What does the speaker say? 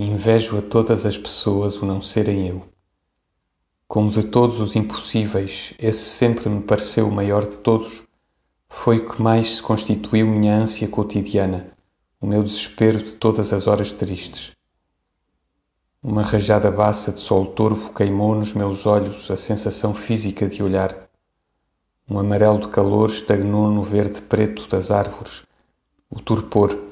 Invejo a todas as pessoas o não serem eu. Como de todos os impossíveis, esse sempre me pareceu o maior de todos, foi o que mais se constituiu minha ânsia cotidiana, o meu desespero de todas as horas tristes. Uma rajada baça de sol torvo queimou nos meus olhos a sensação física de olhar. Um amarelo de calor estagnou no verde preto das árvores, o torpor